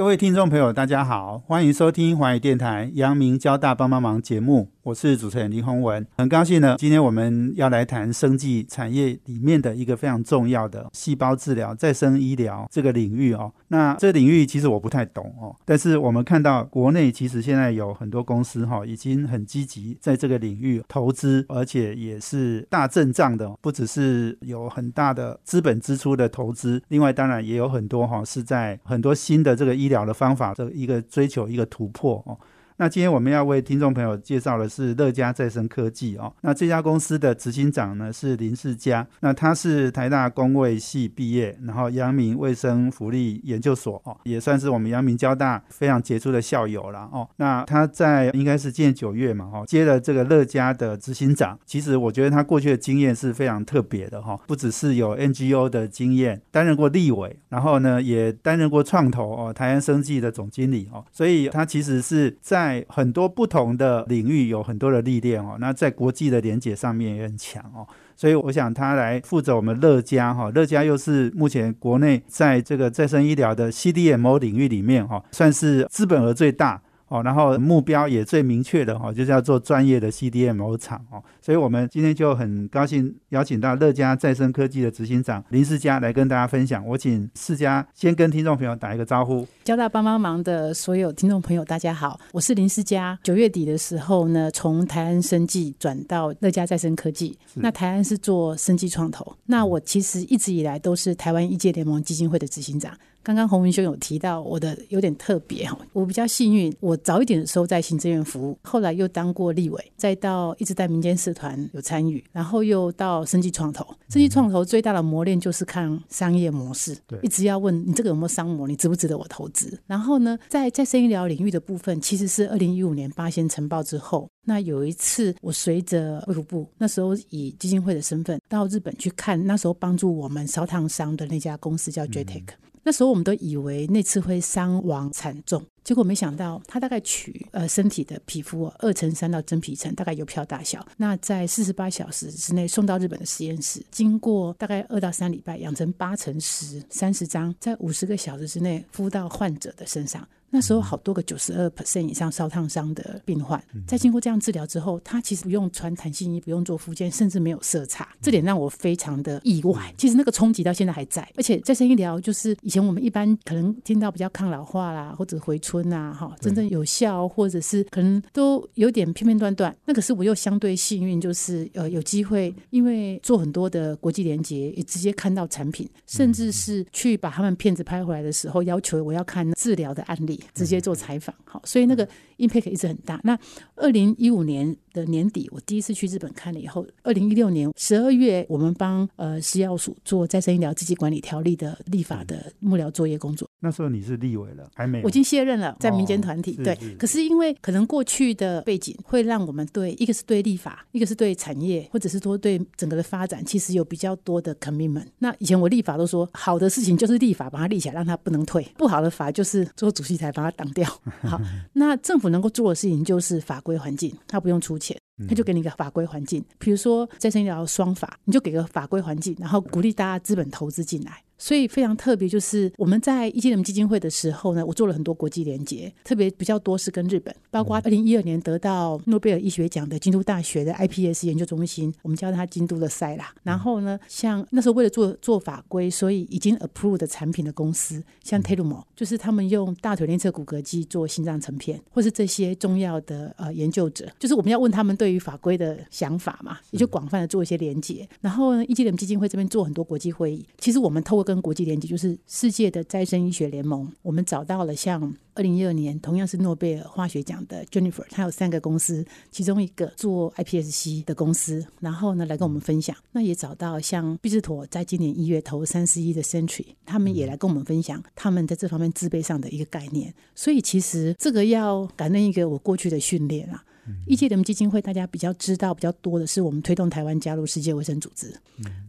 各位听众朋友，大家好，欢迎收听华语电台阳明交大帮帮忙节目。我是主持人林宏文，很高兴呢，今天我们要来谈生技产业里面的一个非常重要的细胞治疗、再生医疗这个领域哦。那这领域其实我不太懂哦，但是我们看到国内其实现在有很多公司哈，已经很积极在这个领域投资，而且也是大阵仗的，不只是有很大的资本支出的投资，另外当然也有很多哈是在很多新的这个医疗的方法这一个追求一个突破哦。那今天我们要为听众朋友介绍的是乐嘉再生科技哦。那这家公司的执行长呢是林世嘉，那他是台大工卫系毕业，然后阳明卫生福利研究所哦，也算是我们阳明交大非常杰出的校友了哦。那他在应该是今年九月嘛哦，接了这个乐嘉的执行长。其实我觉得他过去的经验是非常特别的哈，不只是有 NGO 的经验，担任过立委，然后呢也担任过创投哦，台湾生技的总经理哦，所以他其实是在在很多不同的领域有很多的历练哦，那在国际的连接上面也很强哦，所以我想他来负责我们乐嘉哈，乐嘉又是目前国内在这个再生医疗的 CDMO 领域里面哈，算是资本额最大。哦，然后目标也最明确的哦，就是要做专业的 CDMO 厂哦，所以我们今天就很高兴邀请到乐嘉再生科技的执行长林世佳来跟大家分享。我请世嘉先跟听众朋友打一个招呼。交大帮帮忙的所有听众朋友，大家好，我是林世佳。九月底的时候呢，从台安生技转到乐嘉再生科技。那台安是做生技创投，那我其实一直以来都是台湾医界联盟基金会的执行长。刚刚洪文兄有提到我的有点特别哈，我比较幸运，我早一点的时候在行政院服务，后来又当过立委，再到一直在民间社团有参与，然后又到生技创投。生技创投最大的磨练就是看商业模式，一直要问你这个有没有商模，你值不值得我投资？然后呢，在在生医疗领域的部分，其实是二零一五年八仙晨报之后，那有一次我随着卫福部那时候以基金会的身份到日本去看，那时候帮助我们烧烫伤的那家公司叫 JTEC。那时候我们都以为那次会伤亡惨重，结果没想到他大概取呃身体的皮肤二乘三到真皮层，大概邮票大小。那在四十八小时之内送到日本的实验室，经过大概二到三礼拜养成八乘十三十张，在五十个小时之内敷到患者的身上。那时候好多个九十二 percent 以上烧烫伤的病患，在经过这样治疗之后，他其实不用穿弹性衣，不用做复健，甚至没有色差，这点让我非常的意外。其实那个冲击到现在还在，而且再生医疗就是以前我们一般可能听到比较抗老化啦，或者回春啊，哈，真正有效，或者是可能都有点片片段段。那可是我又相对幸运，就是呃有机会，因为做很多的国际连接，也直接看到产品，甚至是去把他们片子拍回来的时候，要求我要看治疗的案例。直接做采访，好，所以那个 impact 一直很大。那二零一五年。的年底，我第一次去日本看了以后，二零一六年十二月，我们帮呃食药署做再生医疗自己管理条例的立法的幕僚作业工作。那时候你是立委了，还没？我已经卸任了，在民间团体。对，可是因为可能过去的背景，会让我们对一个是对立法，一个是对产业，或者是说对整个的发展，其实有比较多的 commitment。那以前我立法都说，好的事情就是立法把它立起来，让它不能退；不好的法就是做主席台把它挡掉。好，那政府能够做的事情就是法规环境，它不用出钱。他就给你一个法规环境，比如说再生医疗双法，你就给个法规环境，然后鼓励大家资本投资进来。所以非常特别，就是我们在一届人基金会的时候呢，我做了很多国际连接，特别比较多是跟日本，包括二零一二年得到诺贝尔医学奖的京都大学的 iPS 研究中心，我们叫它京都的塞啦。然后呢，像那时候为了做做法规，所以已经 approved 的产品的公司，像 Telumo，就是他们用大腿内侧骨骼肌做心脏成片，或是这些重要的呃研究者，就是我们要问他们对于法规的想法嘛，也就广泛的做一些连接。然后呢，一届人基金会这边做很多国际会议，其实我们透过跟国际连接就是世界的再生医学联盟，我们找到了像二零一二年同样是诺贝尔化学奖的 Jennifer，他有三个公司，其中一个做 iPSC 的公司，然后呢来跟我们分享。那也找到像毕志妥在今年一月投三十一的 Century，他们也来跟我们分享他们在这方面自备上的一个概念。所以其实这个要感恩一个我过去的训练啊。医界联盟基金会大家比较知道比较多的是我们推动台湾加入世界卫生组织。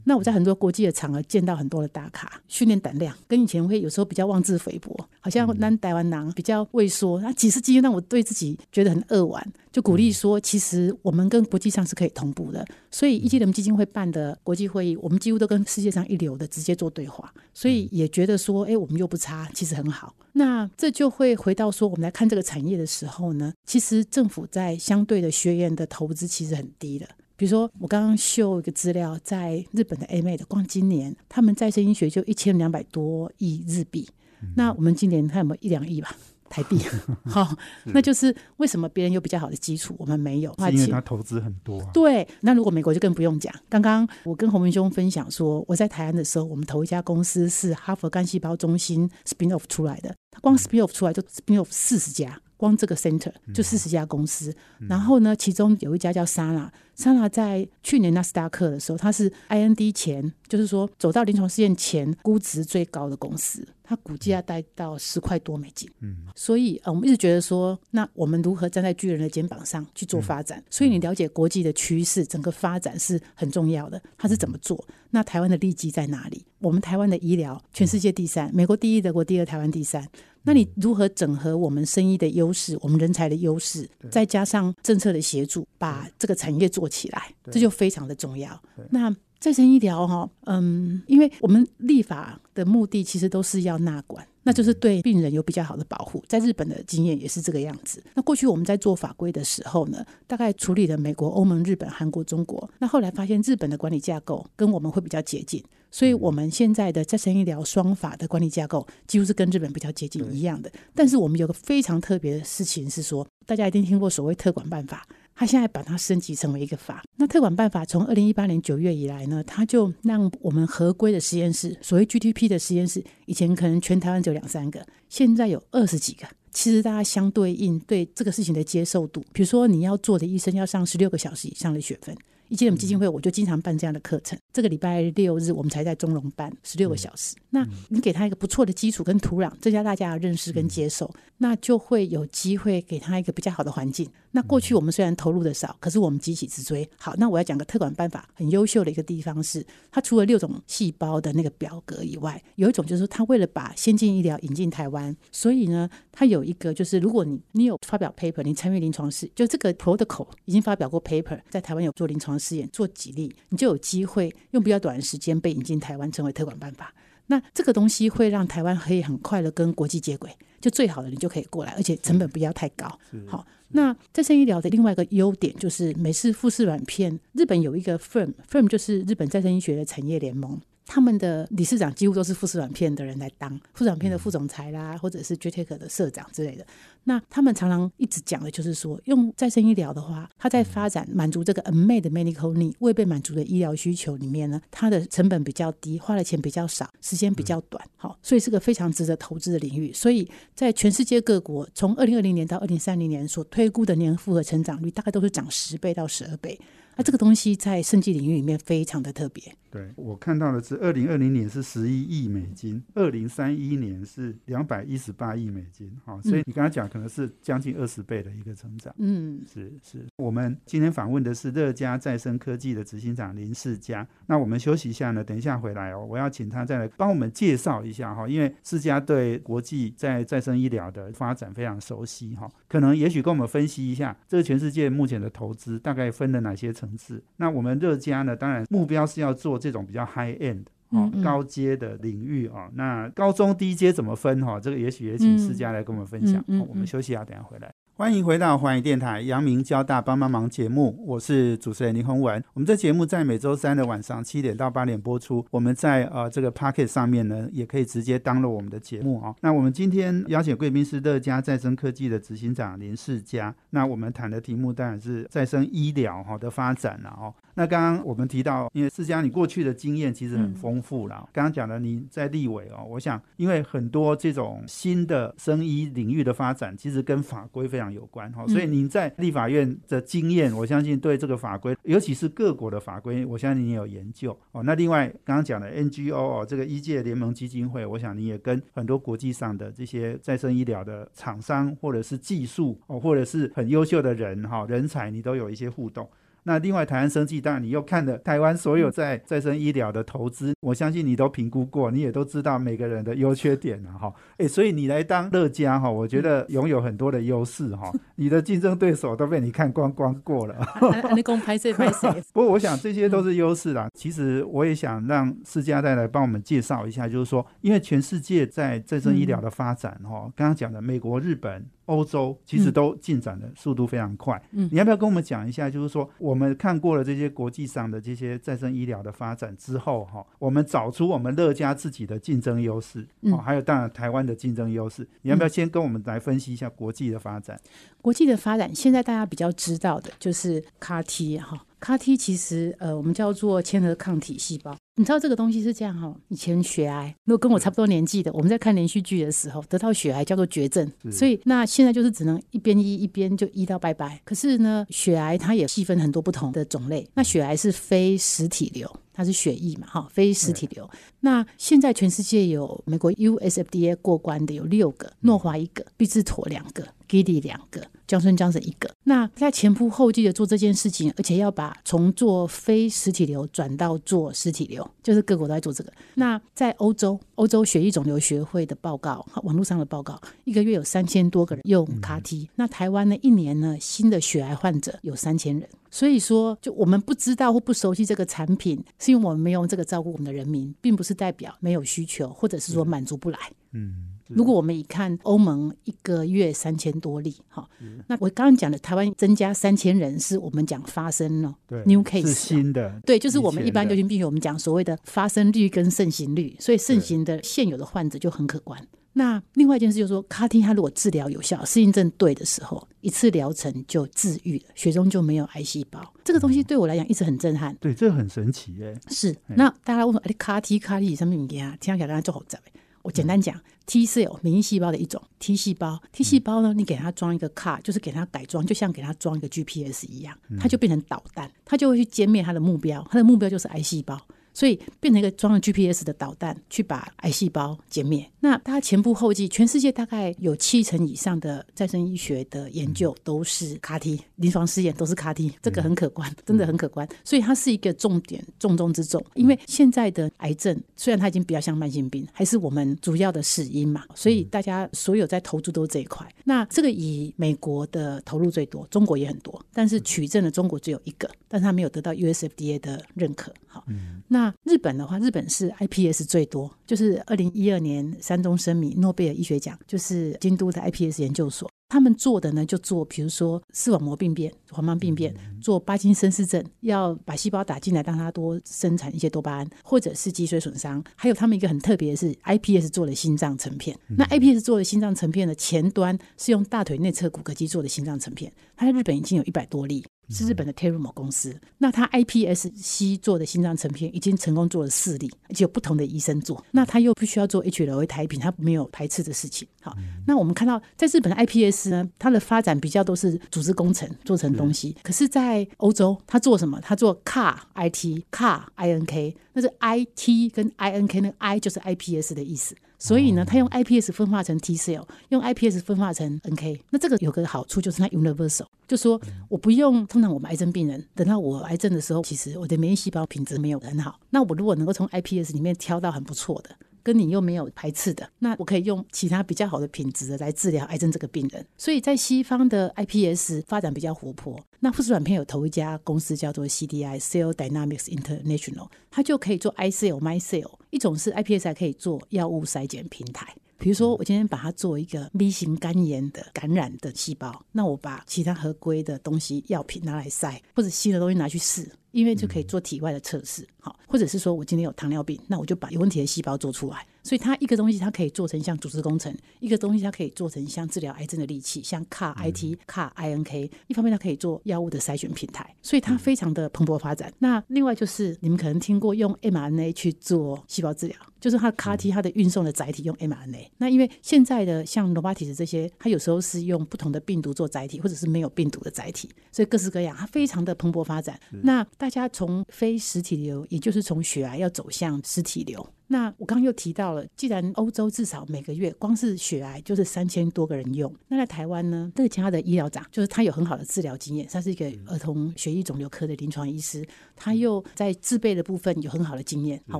那我在很多国际的场合见到很多的大咖，训练胆量跟以前会有时候比较妄自菲薄，好像南台湾囊比较畏缩。那几次机会让我对自己觉得很扼腕，就鼓励说，其实我们跟国际上是可以同步的。所以医界联盟基金会办的国际会议，我们几乎都跟世界上一流的直接做对话，所以也觉得说，哎，我们又不差，其实很好。那这就会回到说，我们来看这个产业的时候呢，其实政府在相对的学员的投资其实很低的。比如说，我刚刚秀一个资料，在日本的 A 妹的，光今年他们再生医学就一千两百多亿日币，那我们今年看有没有一两亿吧？台币，好，那就是为什么别人有比较好的基础，我们没有？因为他投资很多。对，那如果美国就更不用讲。刚刚我跟洪文兄分享说，我在台湾的时候，我们投一家公司是哈佛干细胞中心 spin off 出来的，他光 spin off 出来就 spin off 四十家。光这个 center 就四十家公司，然后呢，其中有一家叫 Sana，Sana 在去年纳斯达克的时候，它是 IND 前，就是说走到临床试验前估值最高的公司，它股价带到十块多美金。嗯，所以呃，我们一直觉得说，那我们如何站在巨人的肩膀上去做发展？所以你了解国际的趋势，整个发展是很重要的。它是怎么做？那台湾的利基在哪里？我们台湾的医疗全世界第三，美国第一，德国第二，台湾第三。那你如何整合我们生意的优势，我们人才的优势，再加上政策的协助，把这个产业做起来，这就非常的重要。那再生医疗哈，嗯，因为我们立法的目的其实都是要纳管。那就是对病人有比较好的保护，在日本的经验也是这个样子。那过去我们在做法规的时候呢，大概处理了美国、欧盟、日本、韩国、中国。那后来发现日本的管理架构跟我们会比较接近，所以我们现在的再生医疗双法的管理架构几乎是跟日本比较接近一样的。但是我们有个非常特别的事情是说，大家一定听过所谓特管办法。他现在把它升级成为一个法。那特管办法从二零一八年九月以来呢，他就让我们合规的实验室，所谓 GTP 的实验室，以前可能全台湾只有两三个，现在有二十几个。其实大家相对应对这个事情的接受度，比如说你要做的医生要上十六个小时以上的学分。以前我们基金会，我就经常办这样的课程。这个礼拜六日，我们才在中龙办十六个小时。那你给他一个不错的基础跟土壤，增加大家的认识跟接受，那就会有机会给他一个比较好的环境。那过去我们虽然投入的少，可是我们急起直追。好，那我要讲个特管办法，很优秀的一个地方是，它除了六种细胞的那个表格以外，有一种就是它为了把先进医疗引进台湾，所以呢，它有一个就是，如果你你有发表 paper，你参与临床试，就这个 protocol 已经发表过 paper，在台湾有做临床。试验做几例，你就有机会用比较短的时间被引进台湾，成为推广办法。那这个东西会让台湾可以很快的跟国际接轨，就最好的你就可以过来，而且成本不要太高。好，那再生医疗的另外一个优点就是美式富士软片，日本有一个 firm，firm 就是日本再生医学的产业联盟。他们的理事长几乎都是富士软片的人来当富士软片的副总裁啦，或者是 Jetec 的社长之类的。那他们常常一直讲的就是说，用再生医疗的话，它在发展满足这个 unmet medical need 未被满足的医疗需求里面呢，它的成本比较低，花的钱比较少，时间比较短，好，所以是个非常值得投资的领域。所以在全世界各国，从二零二零年到二零三零年所推估的年复合成长率，大概都是涨十倍到十二倍。那这个东西在生技领域里面非常的特别。对我看到的是，二零二零年是十一亿美金，二零三一年是两百一十八亿美金。哦，所以你刚才讲可能是将近二十倍的一个成长。嗯，是是。我们今天访问的是乐嘉再生科技的执行长林世嘉。那我们休息一下呢，等一下回来哦，我要请他再来帮我们介绍一下哈，因为世嘉对国际在再生医疗的发展非常熟悉哈，可能也许跟我们分析一下，这个全世界目前的投资大概分了哪些层次？那我们乐家呢，当然目标是要做。这种比较 high end 哦高阶的领域啊，那高中低阶怎么分哈？这个也许也请世家来跟我们分享。我们休息一下，等下回来。欢迎回到环宇电台阳明交大帮帮忙节目，我是主持人林宏文。我们这节目在每周三的晚上七点到八点播出。我们在呃这个 p o c k e t 上面呢，也可以直接登录我们的节目啊。那我们今天邀请贵宾是乐嘉再生科技的执行长林世嘉。那我们谈的题目当然是再生医疗哈的发展了哦。那刚刚我们提到，因为世嘉你过去的经验其实很丰富了。刚刚讲了你在立委哦，我想因为很多这种新的生医领域的发展，其实跟法规非常。常有关哈。所以您在立法院的经验，我相信对这个法规，尤其是各国的法规，我相信你有研究哦。那另外刚刚讲的 NGO 哦，这个医界联盟基金会，我想你也跟很多国际上的这些再生医疗的厂商或者是技术哦，或者是很优秀的人哈人才，你都有一些互动。那另外，台湾生技当然你又看了台湾所有在再生医疗的投资，我相信你都评估过，你也都知道每个人的优缺点了哈。哎，所以你来当乐嘉哈，我觉得拥有很多的优势哈。你的竞争对手都被你看光光过了。你公拍谁拍谁？不过我想这些都是优势啦。其实我也想让世嘉再来帮我们介绍一下，就是说，因为全世界在再生医疗的发展哈，刚刚讲的美国、日本。欧洲其实都进展的速度非常快，嗯，你要不要跟我们讲一下？就是说，我们看过了这些国际上的这些再生医疗的发展之后，哈，我们找出我们乐嘉自己的竞争优势，哦，还有当然台湾的竞争优势，你要不要先跟我们来分析一下国际的发展？国际的发展，现在大家比较知道的就是 CAR-T 哈，CAR-T 其实呃，我们叫做嵌合抗体细胞。你知道这个东西是这样哈？以前血癌，如果跟我差不多年纪的，我们在看连续剧的时候，得到血癌叫做绝症，所以那现在就是只能一边医一边就医到拜拜。可是呢，血癌它也细分很多不同的种类，那血癌是非实体瘤。它是血液嘛，哈，非实体瘤。那现在全世界有美国 USFDA 过关的有六个，诺华一个，必治妥两个，Gidi 两个，江村江省一个。那在前仆后继的做这件事情，而且要把从做非实体瘤转到做实体瘤，就是各国都在做这个。那在欧洲，欧洲血液肿瘤学会的报告，网络上的报告，一个月有三千多个人用卡 T。那台湾呢，一年呢，新的血癌患者有三千人。所以说，就我们不知道或不熟悉这个产品，是因为我们没有这个照顾我们的人民，并不是代表没有需求，或者是说满足不来。嗯，如果我们一看欧盟一个月三千多例，哈，那我刚刚讲的台湾增加三千人，是我们讲发生了对 new case 是新的，对，就是我们一般流行病学我们讲所谓的发生率跟盛行率，所以盛行的现有的患者就很可观。那另外一件事就是说，卡 T 它如果治疗有效、适应症对的时候，一次疗程就治愈了，血中就没有癌细胞。这个东西对我来讲一直很震撼。对，这很神奇耶。是。那大家问说，哎，卡 T 卡 T 什么物件啊？听起来跟它做好杂我简单讲，T cell 免疫细胞的一种 T 细胞，T 细胞呢，你给它装一个 car，，就是给它改装，就像给它装一个 GPS 一样，它就变成导弹，它就会去歼灭它的目标，它的目标就是癌细胞。所以变成一个装了 GPS 的导弹，去把癌细胞歼灭。那它前仆后继，全世界大概有七成以上的再生医学的研究都是 CAR-T，临床试验都是 CAR-T，这个很可观，真的很可观。所以它是一个重点，重中之重。因为现在的癌症虽然它已经比较像慢性病，还是我们主要的死因嘛，所以大家所有在投注都是这一块。那这个以美国的投入最多，中国也很多，但是取证的中国只有一个，但是它没有得到 USFDA 的认可。好，那。那日本的话，日本是 iPS 最多，就是二零一二年山东生米诺贝尔医学奖，就是京都的 iPS 研究所，他们做的呢，就做比如说视网膜病变、黄斑病变，做巴金森氏症，要把细胞打进来，让它多生产一些多巴胺，或者是脊髓损伤，还有他们一个很特别的是 iPS 做了心脏成片。那 iPS 做的心脏成片的前端是用大腿内侧骨骼肌做的心脏成片，它在日本已经有一百多例。是日本的 Terumo 公司，那他 iPSC 做的心脏成片已经成功做了四例，而且有不同的医生做。那他又不需要做 HLA 台品，他没有排斥的事情。好，那我们看到在日本的 iPS 呢，它的发展比较都是组织工程做成东西。可是，在欧洲，他做什么？他做 CAR IT CAR INK，那是 IT 跟 INK，那个 I 就是 iPS 的意思。所以呢，他用 iPS 分化成 T cell，用 iPS 分化成 NK。那这个有个好处就是它 universal，就说我不用。通常我们癌症病人等到我癌症的时候，其实我的免疫细胞品质没有很好。那我如果能够从 iPS 里面挑到很不错的，跟你又没有排斥的，那我可以用其他比较好的品质的来治疗癌症这个病人。所以在西方的 iPS 发展比较活泼。那富士软片有投一家公司叫做 CDI Cell Dynamics International，它就可以做 iCell、MyCell。一种是 iPS 还可以做药物筛检平台，比如说我今天把它做一个 B 型肝炎的感染的细胞，那我把其他合规的东西药品拿来筛，或者新的东西拿去试。因为就可以做体外的测试，好，或者是说我今天有糖尿病，那我就把有问题的细胞做出来。所以它一个东西它可以做成像组织工程，一个东西它可以做成像治疗癌症的利器，像 CAR IT、CAR INK。一方面它可以做药物的筛选平台，所以它非常的蓬勃发展。那另外就是你们可能听过用 mRNA 去做细胞治疗。就是它的 CAR T，它的运送的载体用 mRNA。那因为现在的像 Novartis 这些，它有时候是用不同的病毒做载体，或者是没有病毒的载体，所以各式各样，它非常的蓬勃发展。那大家从非实体流，也就是从血癌要走向实体流。那我刚刚又提到了，既然欧洲至少每个月光是血癌就是三千多个人用，那在台湾呢，这其他的医疗长就是他有很好的治疗经验，他是一个儿童血液肿瘤科的临床医师，他又在自备的部分有很好的经验。好，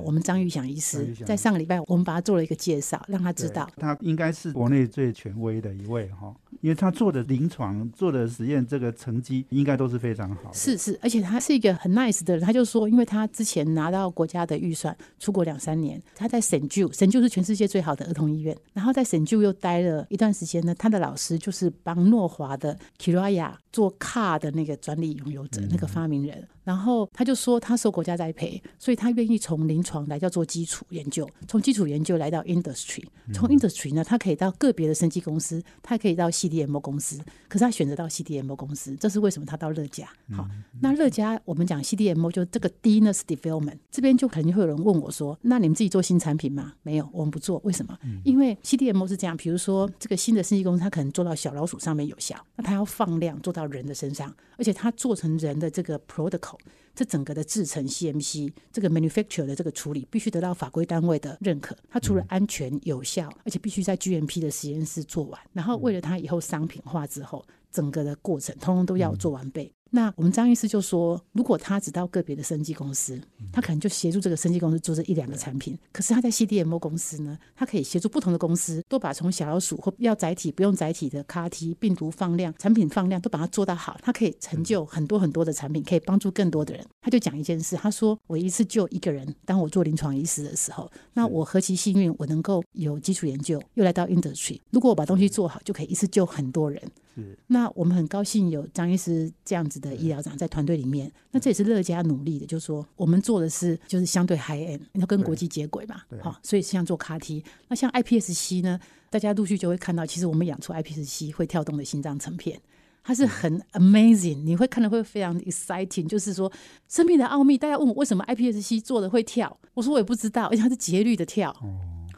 我们张玉祥医师在上个礼拜我们把他做了一个介绍，让他知道他应该是国内最权威的一位哈。因为他做的临床做的实验，这个成绩应该都是非常好。是是，而且他是一个很 nice 的人，他就说，因为他之前拿到国家的预算，出国两三年，他在神旧，神旧是全世界最好的儿童医院，然后在神旧又待了一段时间呢。他的老师就是帮诺华的 Kiraya 做 car 的那个专利拥有者，那个发明人。然后他就说，他受国家栽培，所以他愿意从临床来叫做基础研究，从基础研究来到 industry，从 industry 呢，他可以到个别的生技公司，他可以到 CDMO 公司，可是他选择到 CDMO 公司，这是为什么？他到乐嘉。好，那乐嘉我们讲 CDMO 就这个 D 呢是 development 这边就肯定会有人问我说，那你们自己做新产品吗？没有，我们不做，为什么？因为 CDMO 是这样，比如说这个新的生技公司，它可能做到小老鼠上面有效，那它要放量做到人的身上，而且它做成人的这个 protocol。这整个的制成 CMC 这个 manufacture 的这个处理必须得到法规单位的认可，它除了安全有效，而且必须在 GMP 的实验室做完，然后为了它以后商品化之后，整个的过程通通都要做完备。那我们张医师就说，如果他只到个别的生技公司，他可能就协助这个生技公司做这一两个产品。可是他在 CDMO 公司呢，他可以协助不同的公司，都把从小老鼠或要载体不用载体的 CAR-T 病毒放量、产品放量都把它做到好，他可以成就很多很多的产品，可以帮助更多的人。他就讲一件事，他说我一次救一个人。当我做临床医师的时候，那我何其幸运，我能够有基础研究，又来到 industry。如果我把东西做好，就可以一次救很多人。是，那我们很高兴有张医师这样子的医疗长在团队里面。那这也是乐嘉努力的，就是说我们做的是就是相对 high end，要跟国际接轨嘛。好，所以像做 CAR T，那像 iPSC 呢，大家陆续就会看到，其实我们养出 iPSC 会跳动的心脏成片，它是很 amazing，你会看的会非常 exciting，就是说生命的奥秘。大家问我为什么 iPSC 做的会跳，我说我也不知道，而且它是节律的跳。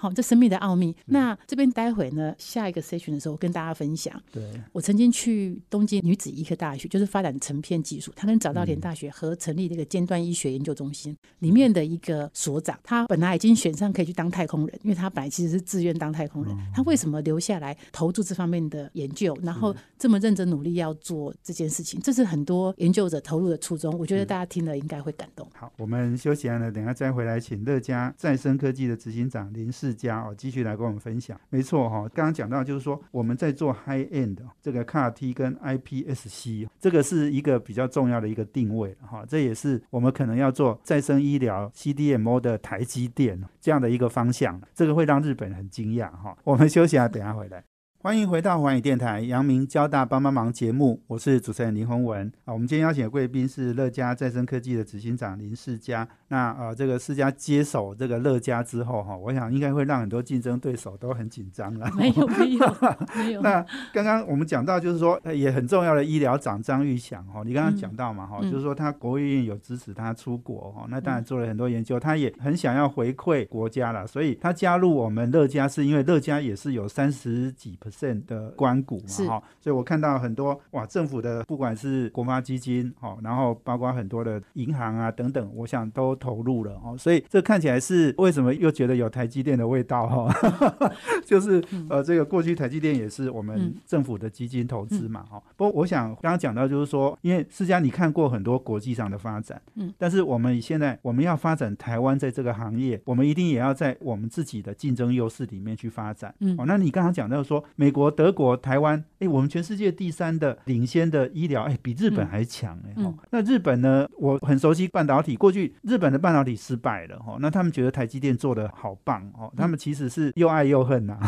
好，这生命的奥秘。那这边待会呢，下一个 session 的时候，跟大家分享。对，我曾经去东京女子医科大学，就是发展成片技术，他跟早稻田大学合成立这个尖端医学研究中心里面的一个所长，他本来已经选上可以去当太空人，因为他本来其实是自愿当太空人。他为什么留下来投注这方面的研究，然后这么认真努力要做这件事情？这是很多研究者投入的初衷。我觉得大家听了应该会感动。好，我们休息完了，等下再回来，请乐嘉再生科技的执行长林世家哦，继续来跟我们分享。没错哈，刚刚讲到就是说我们在做 high end 这个 CAR T 跟 iPSC，这个是一个比较重要的一个定位哈，这也是我们可能要做再生医疗 CDMO 的台积电这样的一个方向，这个会让日本很惊讶哈。我们休息啊，等下回来。欢迎回到环宇电台阳明交大帮帮忙节目，我是主持人林宏文啊。我们今天邀请的贵宾是乐嘉再生科技的执行长林世嘉。那呃，这个世嘉接手这个乐嘉之后哈，我想应该会让很多竞争对手都很紧张了。没有没有 没有。那刚刚我们讲到就是说也很重要的医疗长张玉祥哈，你刚刚讲到嘛哈，就是说他国务院有支持他出国哈，那当然做了很多研究，他也很想要回馈国家了，所以他加入我们乐嘉是因为乐嘉也是有三十几。的关谷嘛哈，所以我看到很多哇，政府的不管是国发基金哈，然后包括很多的银行啊等等，我想都投入了哦，所以这看起来是为什么又觉得有台积电的味道哈，就是呃这个过去台积电也是我们政府的基金投资嘛哈。不过我想刚刚讲到就是说，因为世嘉你看过很多国际上的发展，嗯，但是我们现在我们要发展台湾在这个行业，我们一定也要在我们自己的竞争优势里面去发展，嗯，哦，那你刚刚讲到说。美国、德国、台湾，哎，我们全世界第三的领先的医疗，哎，比日本还强，哎，哈。那日本呢？我很熟悉半导体，过去日本的半导体失败了，哈。那他们觉得台积电做的好棒，哦，他们其实是又爱又恨 呐，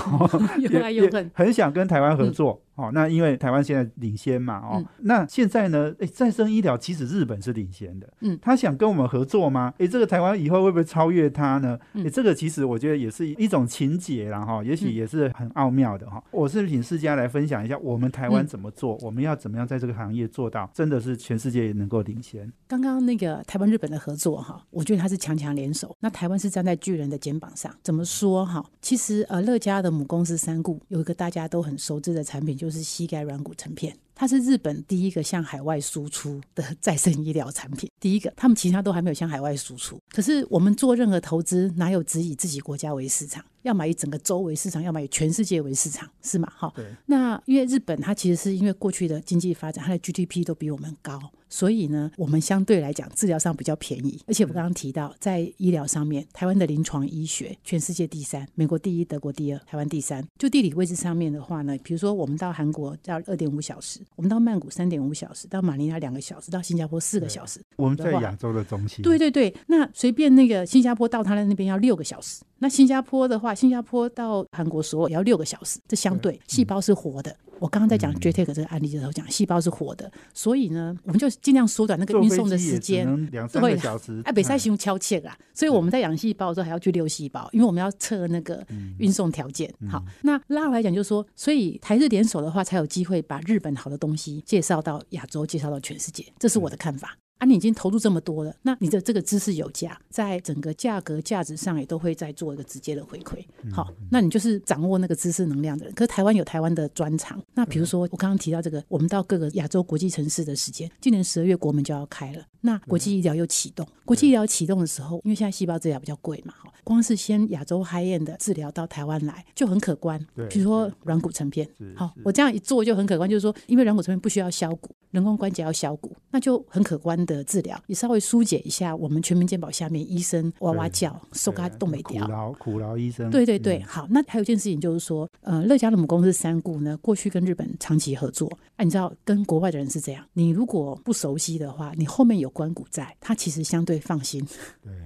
又爱又恨，很想跟台湾合作。哦，那因为台湾现在领先嘛，哦，嗯那现在呢，诶，再生医疗其实日本是领先的，嗯他想跟我们合作吗？诶，这个台湾以后会不会超越他呢？嗯诶，这个其实我觉得也是一种情节啦，哈，也许嗯也是很奥妙的哈。我是请世家来分享一下，我们台湾嗯怎么做，我们要怎么样在这个行业做到真的是全世界也能够领先。刚刚那个台湾日本的合作哈，我觉得它是强强联手。那台湾是站在巨人的肩膀上，怎么说哈？其实呃，乐嘉的母公司三顾有一个大家都很熟知的产品，就是膝盖软骨成片。它是日本第一个向海外输出的 再生医疗产品，第一个，他们其他都还没有向海外输出。可是我们做任何投资，哪有只以自己国家为市场？要么以整个州为市场，要么以全世界为市场，是吗？哈，对，那因为日本它其实是因为过去的经济发展，它的 GDP 都比我们高，所以呢，我们相对来讲治疗上比较便宜。而且我刚刚提到，在医疗上面，台湾的临床医学全世界第三，美国第一，德国第二，台湾第三。就地理位置上面的话呢，比如说我们到韩国要二点五小时，我们到曼谷三点五小时，到马尼拉两个小时，到新加坡四个小时。我们在亚洲的中心，对对对，那随便那个新加坡到他的那边要六个小时，那新加坡的话，新加坡到韩国所有也要六个小时，这相对细胞是活的。我刚刚在讲嗯 JTEC 这个案例的时候讲，细胞是活的，所以呢，我们就尽量缩短那个运送的时间。能两三对个小时，哎，北塞熊敲切啦，所以我们在养细胞的时候还要去溜细胞，因为我们要测那个嗯运送条件。好，那拉回来讲，就是说，所以台日联手的话，才有机会把日本好的东西介绍到亚洲，介绍到全世界，这是我的看法。啊，你已经投入这么多了，那你的这个知识有价，在整个价格价值上也都会在做一个直接的回馈。好，那你就是掌握那个知识能量的人。可是台湾有台湾的专长，那比如说我刚刚提到这个，我们到各个亚洲国际城市的时间，今年十二月国门就要开了，那国际医疗又启动，国际医疗启动的时候，因为现在细胞治疗比较贵嘛，哈，光是先亚洲 high end 的治疗到台湾来就很可观对。比如说软骨成片好我这样一做就很可观，就是说，因为软骨成片不需要削骨，人工关节要削骨，那就很可观的治疗，也稍微疏解一下我们全民健保下面医生哇哇叫，收他动没苦掉。劳苦劳医生，对对对，嗯好，那还有一件事情就是说，呃，乐嘉的母公司三顾呢，过去跟日本长期合作，啊，你知道跟国外的人是这样，你如果不熟悉的话，你后面有关谷在，他其实相对放心，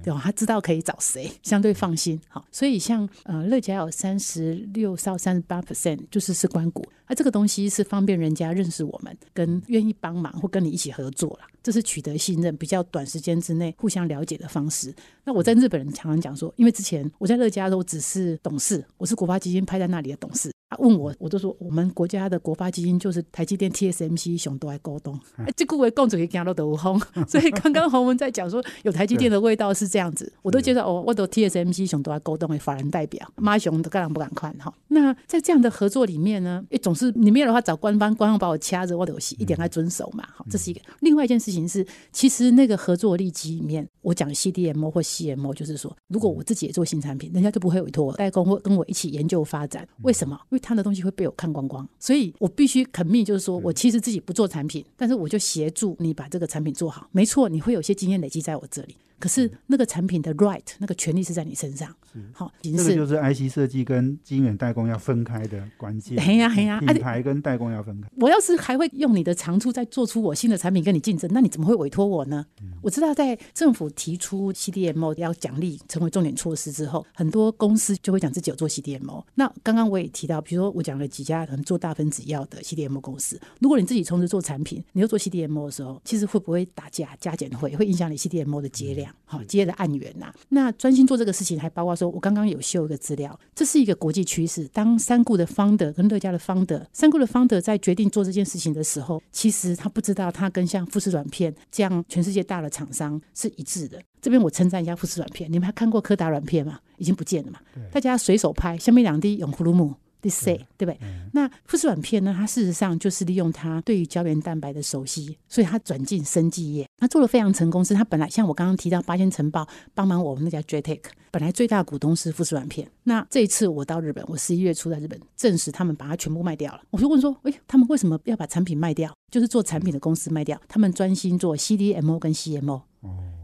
对？他知道可以找谁，相对放心。好，所以像呃乐嘉有三十六到三十八 percent 就是是关谷，啊，这个东西是方便人家认识我们，跟愿意帮忙或跟你一起合作啦。这是取得信任，比较短时间之内互相了解的方式。那我在日本人常常讲说，因为之前我在乐嘉的时候只是董事，我是国发基金派在那里的董事。他问我，我就说我们国家的国发基金就是台积电 TSMC 熊都来沟通，哎，这个为共主给讲到都轰，所以刚刚洪文在讲说有台积电的味道是这样子，我都觉得哦，我都 TSMC 熊都来沟通的法人代表，妈熊都干然不敢看哈。那在这样的合作里面呢，哎，总是你没有的话找官方，官方把我掐着，我得一点来遵守嘛。好，这是一个。另外一件事情是，其实那个合作利基里面，我讲 CDMO 或 CMO，就是说，如果我自己也做新产品，人家就不会委托我代工或跟我一起研究发展。为什么？因为他的东西会被我看光光，所以我必须肯命，就是说我其实自己不做产品，但是我就协助你把这个产品做好。没错，你会有些经验累积在我这里。可是那个产品的 right 那个权利是在你身上，好，这个就是 IC 设计跟晶圆代工要分开的关键。嘿呀嘿呀啊品牌跟代工要分开。我要是还会用你的长处再做出我新的产品跟你竞争，那你怎么会委托我呢？我知道在政府提出 CDMO 要奖励成为重点措施之后，很多公司就会讲自己有做 CDMO。那刚刚我也提到，比如说我讲了几家可能做大分子药的 CDMO 公司，如果你自己从事做产品，你又做 CDMO 的时候，其实会不会打架加减会会影响你 CDMO 的接量，好接的案源呐、那专心做这个事情，还包括说我刚刚有秀一个资料，这是一个国际趋势。当三顾的 founder 跟乐嘉的 founder，三顾的 founder 在决定做这件事情的时候，其实他不知道他跟像富士软片这样全世界大的厂商是一致的。这边我称赞一下富士软片，你们还看过柯达软片吗？已经不见了嘛？大家随手拍，下面两滴永葫芦木。第 say 对不对？那富士软片呢？它事实上就是利用它对于胶原蛋白的熟悉，所以它转进生技业，它做的非常成功。是它本来像我刚刚提到八仙城报帮忙我们那家 JTEC，本来最大股东是富士软片。那这一次我到日本，我十一月初在日本证实他们把它全部卖掉了。我就问说，诶，他们为什么要把产品卖掉？就是做产品的公司卖掉，他们专心做 CDMO 跟 CMO。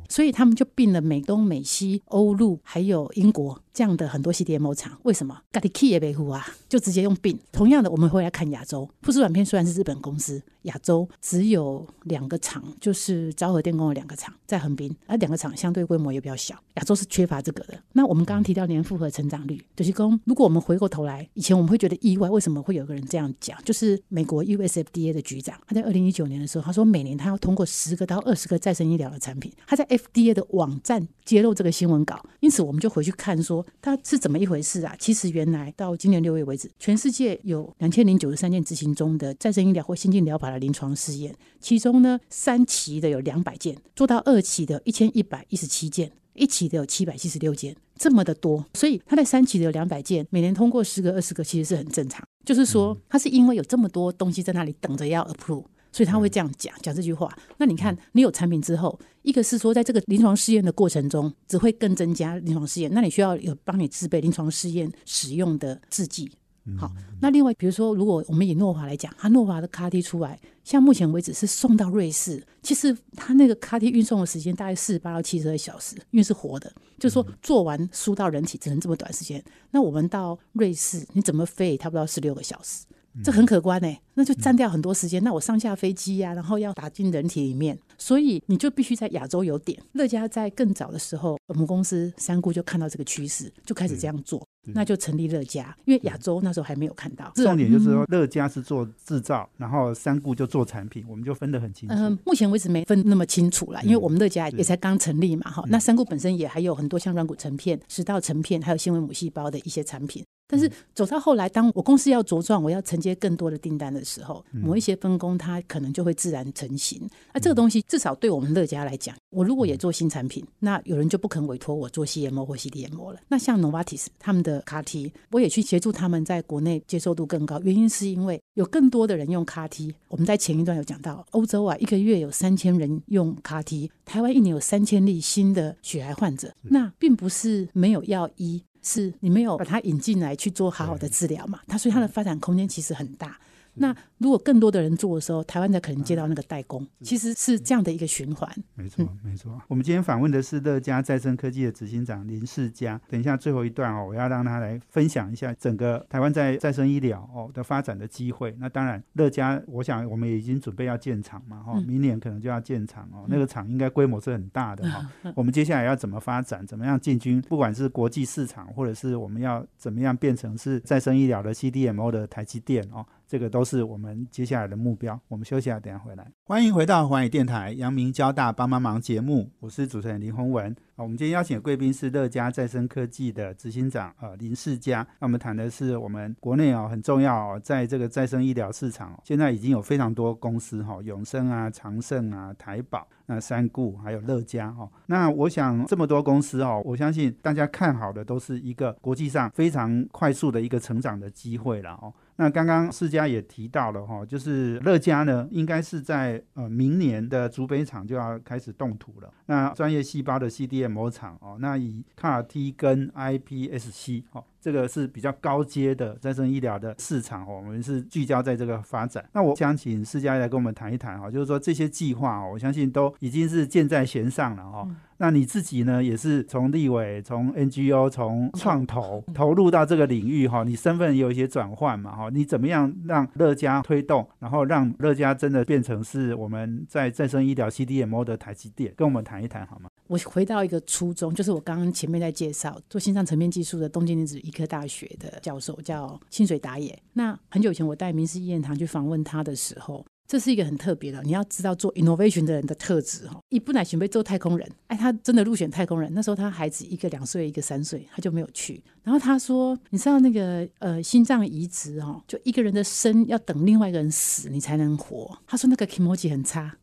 所以他们就并了美东、美西、欧陆还有英国这样的很多 CDMO 厂，为什么？咖喱 key 也被呼啊，就直接用病。同样的，我们会来看亚洲，富士软片虽然是日本公司，亚洲只有两个厂，就是昭和电工的两个厂在横滨，而两个厂相对规模也比较小，亚洲是缺乏这个的。那我们刚刚提到年复合成长率，就是说，如果我们回过头来，以前我们会觉得意外，为什么会有个人这样讲？就是美国 USFDA 的局长，他在二零一九年的时候，他说每年他要通过十个到二十个再生医疗的产品，他在 FDA 的网站揭露这个新闻稿，因此我们就回去看说他是怎么一回事啊？其实原来到今年六月为止，全世界有两千零九十三件执行中的再生医疗或先进疗法的临床试验，其中呢三期的有两百件，做到二期的一千一百一十七件，一期的有七百七十六件。这么的多，所以它在三期的有两百件，每年通过十个、二十个，其实是很正常。就是说，它是因为有这么多东西在那里等着要 approve，所以他会这样讲讲这句话。那你看，你有产品之后，一个是说，在这个临床试验的过程中，只会更增加临床试验，那你需要有帮你制备临床试验使用的制剂。好，那另外，比如说，如果我们以诺华来讲，它诺华的 CAR-T 出来，像目前为止是送到瑞士，其实它那个 CAR-T 运送的时间大概四十八到七十二小时，因为是活的，就是说做完输到人体只能这么短时间。那我们到瑞士，你怎么飞？差不多十六个小时，这很可观呢，那就占掉很多时间。那我上下飞机呀，然后要打进人体里面，所以你就必须在亚洲有点。乐嘉在更早的时候，我们公司三姑就看到这个趋势，就开始这样做。那就成立乐嘉，因为亚洲那时候还没有看到。重点就是说，乐嘉是做制造，然后三顾就做产品，我们就分得很清楚。嗯，目前为止没分那么清楚了，因为我们乐嘉也才刚成立嘛，哈。那三顾本身也还有很多像软骨成片、食道成片，还有纤维母细胞的一些产品。但是走到后来，当我公司要茁壮，我要承接更多的订单的时候，某一些分工它可能就会自然成型。那这个东西至少对我们乐家来讲，我如果也做新产品，那有人就不肯委托我做 CMO 或 CDMO 了。那像 Novartis 他们的 CAR-T，我也去协助他们在国内接受度更高，原因是因为有更多的人用 CAR-T。我们在前一段有讲到，欧洲啊一个月有三千人用 CAR-T，台湾一年有三千例新的血癌患者，那并不是没有药医。是你没有把它引进来去做好好的治疗嘛？它所以它的发展空间其实很大。那如果更多的人做的时候，台湾才可能接到那个代工，其实是这样的一个循环。没错，没错。我们今天访问的是乐嘉再生科技的执行长林世嘉。等一下最后一段哦，我要让他来分享一下整个台湾在再生医疗哦的发展的机会。那当然，乐嘉，我想我们也已经准备要建厂嘛，哈，明年可能就要建厂哦。那个厂应该规模是很大的哈。我们接下来要怎么发展？怎么样进军？不管是国际市场，或者是我们要怎么样变成是再生医疗的 CDMO 的台积电哦。这个都是我们接下来的目标。我们休息下，等下回来。欢迎回到环宇电台阳明交大帮帮忙节目，我是主持人林宏文。啊，我们今天邀请的贵宾是乐嘉再生科技的执行长呃林世嘉。那我们谈的是我们国内啊很重要哦，在这个再生医疗市场，现在已经有非常多公司哈，永生啊、长盛啊、台宝、那三固还有乐嘉哈。那我想这么多公司哦，我相信大家看好的都是一个国际上非常快速的一个成长的机会了哦。那刚刚世嘉也提到了哈，就是乐嘉呢，应该是在呃明年的竹北厂就要开始动土了。那专业细胞的 CDMO 厂哦，那以 CAR-T 跟 iPSC 哦。这个是比较高阶的再生医疗的市场哦，我们是聚焦在这个发展。那我想请施嘉来跟我们谈一谈哈，就是说这些计划哦，我相信都已经是箭在弦上了哈。那你自己呢，也是从立委、从 NGO、从创投投入到这个领域哈，你身份也有一些转换嘛哈。你怎么样让乐嘉推动，然后让乐嘉真的变成是我们在再生医疗 CDMO 的台积电，跟我们谈一谈好吗？我回到一个初衷，就是我刚刚前面在介绍做心脏层面技术的东京电子医科大学的教授叫清水打野。那很久以前我带明师医院堂去访问他的时候，这是一个很特别的，你要知道做 innovation 的人的特质哈。一不乃准备做太空人，哎，他真的入选太空人。那时候他孩子一个两岁，一个三岁，他就没有去。然后他说，你知道那个呃心脏移植哈，就一个人的生要等另外一个人死，你才能活。他说那个 emoji 很差。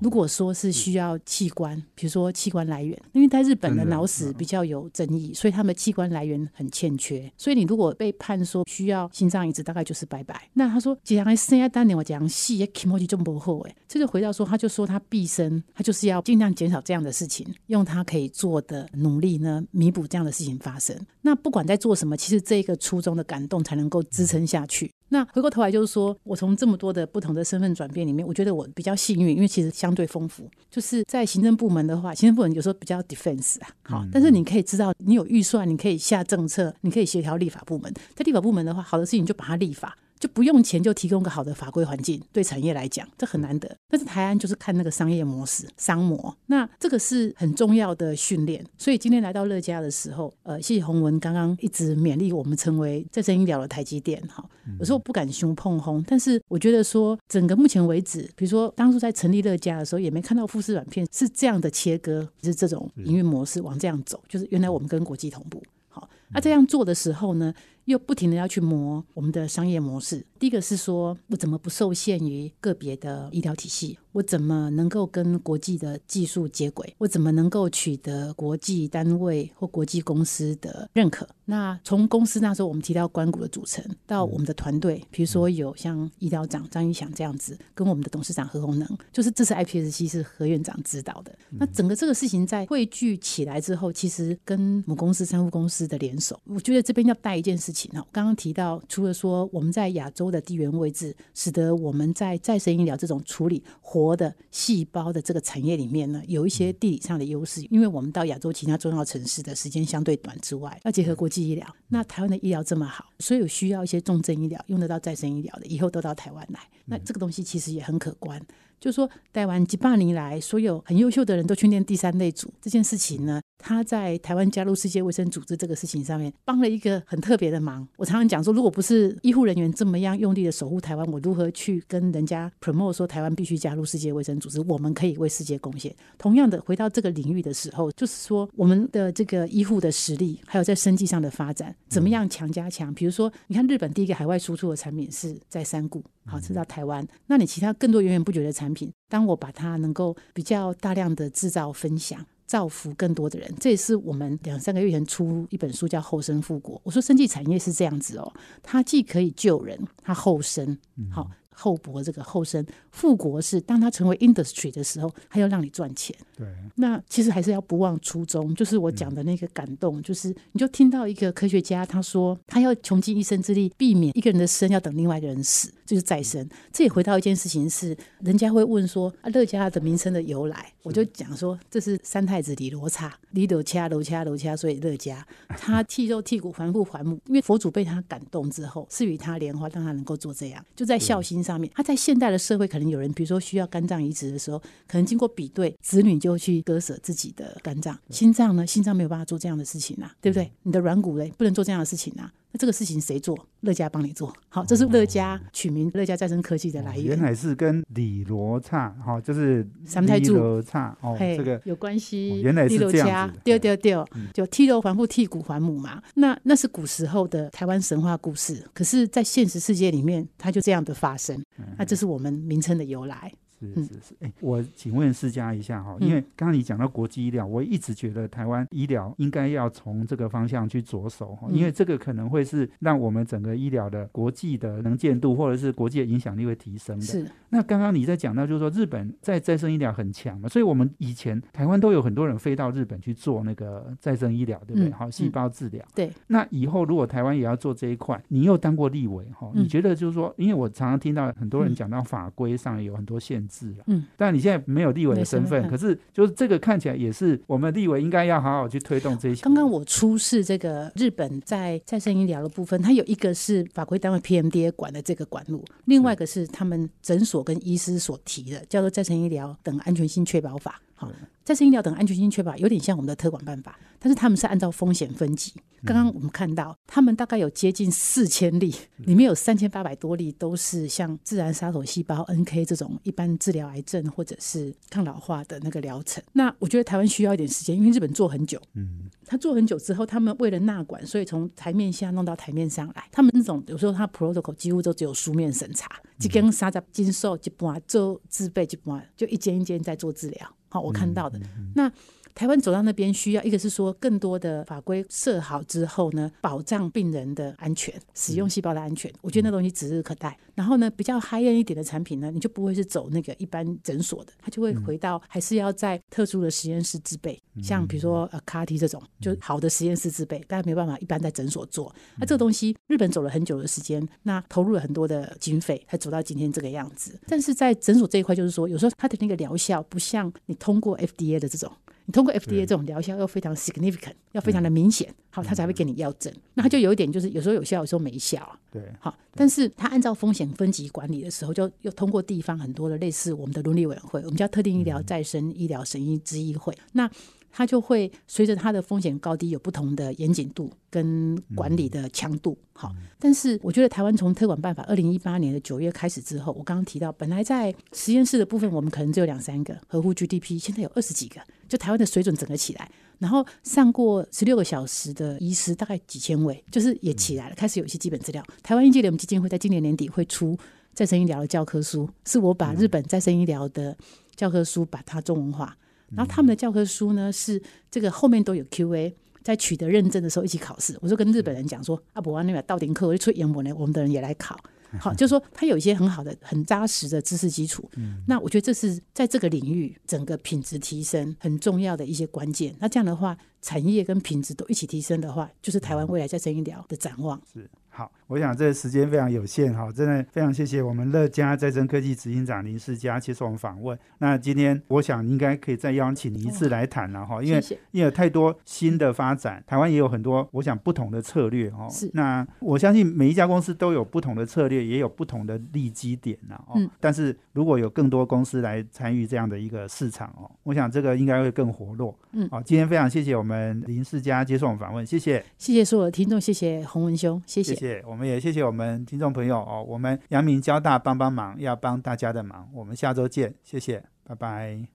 如果说是需要器官，比如说器官来源，因为在日本的脑死比较有争议，所以他们器官来源很欠缺。所以你如果被判说需要心脏移植，大概就是拜拜。那他说，既然生下当年我讲细，emoji 就不后哎，这就回到说，他就说他毕生他就是要尽量减少这样的事情，用他可以做的努力呢，弥补这样的事情发生。那不管在做什么，其实这个初衷的感动才能够支撑下去。那回过头来就是说，我从这么多的不同的身份转变里面，我觉得我比较幸运，因为其实相对丰富。就是在行政部门的话，行政部门有时候比较 defense 啊，好，但是你可以知道，你有预算，你可以下政策，你可以协调立法部门。在立法部门的话，好的事情就把它立法。就不用钱就提供个好的法规环境，对产业来讲这很难得。但是台湾就是看那个商业模式、商模，那这个是很重要的训练。所以今天来到乐嘉的时候，呃，谢谢洪文刚刚一直勉励我们成为再生医疗的台积电哈。有时候不敢凶碰轰，但是我觉得说整个目前为止，比如说当初在成立乐嘉的时候，也没看到富士软片是这样的切割，是这种营运模式往这样走，就是原来我们跟国际同步。好，那这样做的时候呢？又不停的要去磨我们的商业模式。第一个是说，我怎么不受限于个别的医疗体系？我怎么能够跟国际的技术接轨？我怎么能够取得国际单位或国际公司的认可？那从公司那时候我们提到关谷的组成，到我们的团队，比如说有像医疗长张玉祥这样子，跟我们的董事长何鸿能，就是这次 IPSC 是何院长指导的。那整个这个事情在汇聚起来之后，其实跟母公司、三富公司的联手，我觉得这边要带一件事情。刚刚提到，除了说我们在亚洲的地缘位置，使得我们在再生医疗这种处理活的细胞的这个产业里面呢，有一些地理上的优势，因为我们到亚洲其他重要城市的时间相对短之外，要结合国际医疗。那台湾的医疗这么好，所以有需要一些重症医疗用得到再生医疗的，以后都到台湾来。那这个东西其实也很可观。就说台湾几百年来，所有很优秀的人都去念第三类组这件事情呢，他在台湾加入世界卫生组织这个事情上面帮了一个很特别的忙。我常常讲说，如果不是医护人员这么样用力的守护台湾，我如何去跟人家 promote 说台湾必须加入世界卫生组织，我们可以为世界贡献？同样的，回到这个领域的时候，就是说我们的这个医护的实力，还有在生计上的发展，怎么样强加强？比如说，你看日本第一个海外输出的产品是在山谷，好是到台湾，那你其他更多源源不绝的产品。当我把它能够比较大量的制造分享，造福更多的人，这也是我们两三个月前出一本书叫《后生复国》。我说生技产业是这样子哦，它既可以救人，它后生，好。厚薄这个后生富国是，当它成为 industry 的时候，它要让你赚钱。对，那其实还是要不忘初衷，就是我讲的那个感动，就是你就听到一个科学家他说，他要穷尽一生之力，避免一个人的生要等另外一个人死，就是再生。这也回到一件事情是，人家会问说啊，乐家的名称的由来，我就讲说这是三太子李罗刹，李罗掐罗掐罗掐，所以乐家他剃肉剔骨还父还母，因为佛祖被他感动之后，赐予他莲花，让他能够做这样，就在孝心。上面，他在现代的社会，可能有人，比如说需要肝脏移植的时候，可能经过比对，子女就去割舍自己的肝脏、心脏呢？心脏没有办法做这样的事情呐，对不对？你的软骨嘞，不能做这样的事情呐。那这个事情谁做？乐嘉帮你做好，这是乐嘉取名乐嘉再生科技的来源。原来是跟李罗刹哈，就是三太子罗刹哦，这个有关系。原来是这样子。丢丢丢，就剃头还父，剔骨还母嘛。那那是古时候的台湾神话故事，可是，在现实世界里面，它就这样的发生。那这是我们名称的由来。是是是，哎，我请问施加一下哈，因为刚刚你讲到国际医疗，我一直觉得台湾医疗应该要从这个方向去着手哈，因为这个可能会是让我们整个医疗的国际的能见度或者是国际的影响力会提升的。是。那刚刚你在讲到就是说日本在再生医疗很强嘛，所以我们以前台湾都有很多人飞到日本去做那个再生医疗，对不对？好，细胞治疗。对。那以后如果台湾也要做这一块，你又当过立委哈，你觉得就是说，因为我常常听到很多人讲到法规上有很多限嗯。但你现在没有立委的身份，可是就是这个看起来也是我们立委应该要好好去推动这些。刚刚我出示这个日本在再生医疗的部分，它有一个是法规单位 PMDA 管的这个管路，另外一个是他们诊所跟医师所提的，叫做再生医疗等安全性确保法。好，再生医疗等安全性缺乏有点像我们的特管办法，但是他们是按照风险分级。刚刚我们看到，他们大概有接近四千例，里面有三千八百多例都是像自然杀手细胞 NK 这种一般治疗癌症或者是抗老化的那个疗程。那我觉得台湾需要一点时间，因为日本做很久，嗯，他做很久之后，他们为了纳管，所以从台面下弄到台面上来。他们那种有时候他 protocol 几乎都只有书面审查，一根沙子经受一半做自备一半，就一间一间在做治疗。好，我看到的。那台湾走到那边需要一个是说更多的法规设好之后呢，保障病人的安全，使用细胞的安全，我觉得那东西指日可待。然后呢，比较 high end 一点的产品呢，你就不会是走那个一般诊所的，它就会回到还是要在特殊的实验室制备，像比如说呃 CAR T 这种，就好的实验室制备，大家没办法一般在诊所做。那这个东西日本走了很久的时间，那投入了很多的经费，才走到今天这个样子。但是在诊所这一块，就是说有时候它的那个疗效不像你通过 FDA 的这种。你通过 FDA 这种疗效要非常 significant，要非常的明显，好，他才会给你药证。那他就有一点，就是有时候有效，有时候没效。对，好，但是他按照风险分级管理的时候，就又通过地方很多的类似我们的伦理委员会，我们叫特定医疗再生医疗审议之议会。那它就会随着它的风险高低有不同的严谨度跟管理的强度，好。但是我觉得台湾从特管办法二零一八年的九月开始之后，我刚刚提到，本来在实验室的部分，我们可能只有两三个合乎 GDP，现在有二十几个，就台湾的水准整个起来。然后上过十六个小时的医师大概几千位，就是也起来了，开始有一些基本资料。台湾医界联盟基金会在今年年底会出再生医疗的教科书，是我把日本再生医疗的教科书把它中文化。然后他们的教科书呢是这个后面都有 Q&A，在取得认证的时候一起考试。我就跟日本人讲说，啊，不完那边到顶课我就出英文呢，我们的人也来考。好，就是说他有一些很好的、很扎实的知识基础。那我觉得这是在这个领域整个品质提升很重要的一些关键。那这样的话，产业跟品质都一起提升的话，就是台湾未来在生医疗的展望。是。好，我想这个时间非常有限，哈，真的非常谢谢我们乐嘉再生科技执行长林世嘉接受我们访问。那今天我想应该可以再邀请你一次来谈了，哈，因为因为有太多新的发展，台湾也有很多我想不同的策略，哦。是。那我相信每一家公司都有不同的策略，也有不同的利基点呐，哦。嗯。但是如果有更多公司来参与这样的一个市场，哦，我想这个应该会更活络。嗯。好，今天非常谢谢我们林世嘉接受我们访问，谢谢。谢谢所有的听众，谢谢洪文兄，谢谢谢。我们也谢谢我们听众朋友哦，我们阳明交大帮帮忙，要帮大家的忙，我们下周见，谢谢，拜拜。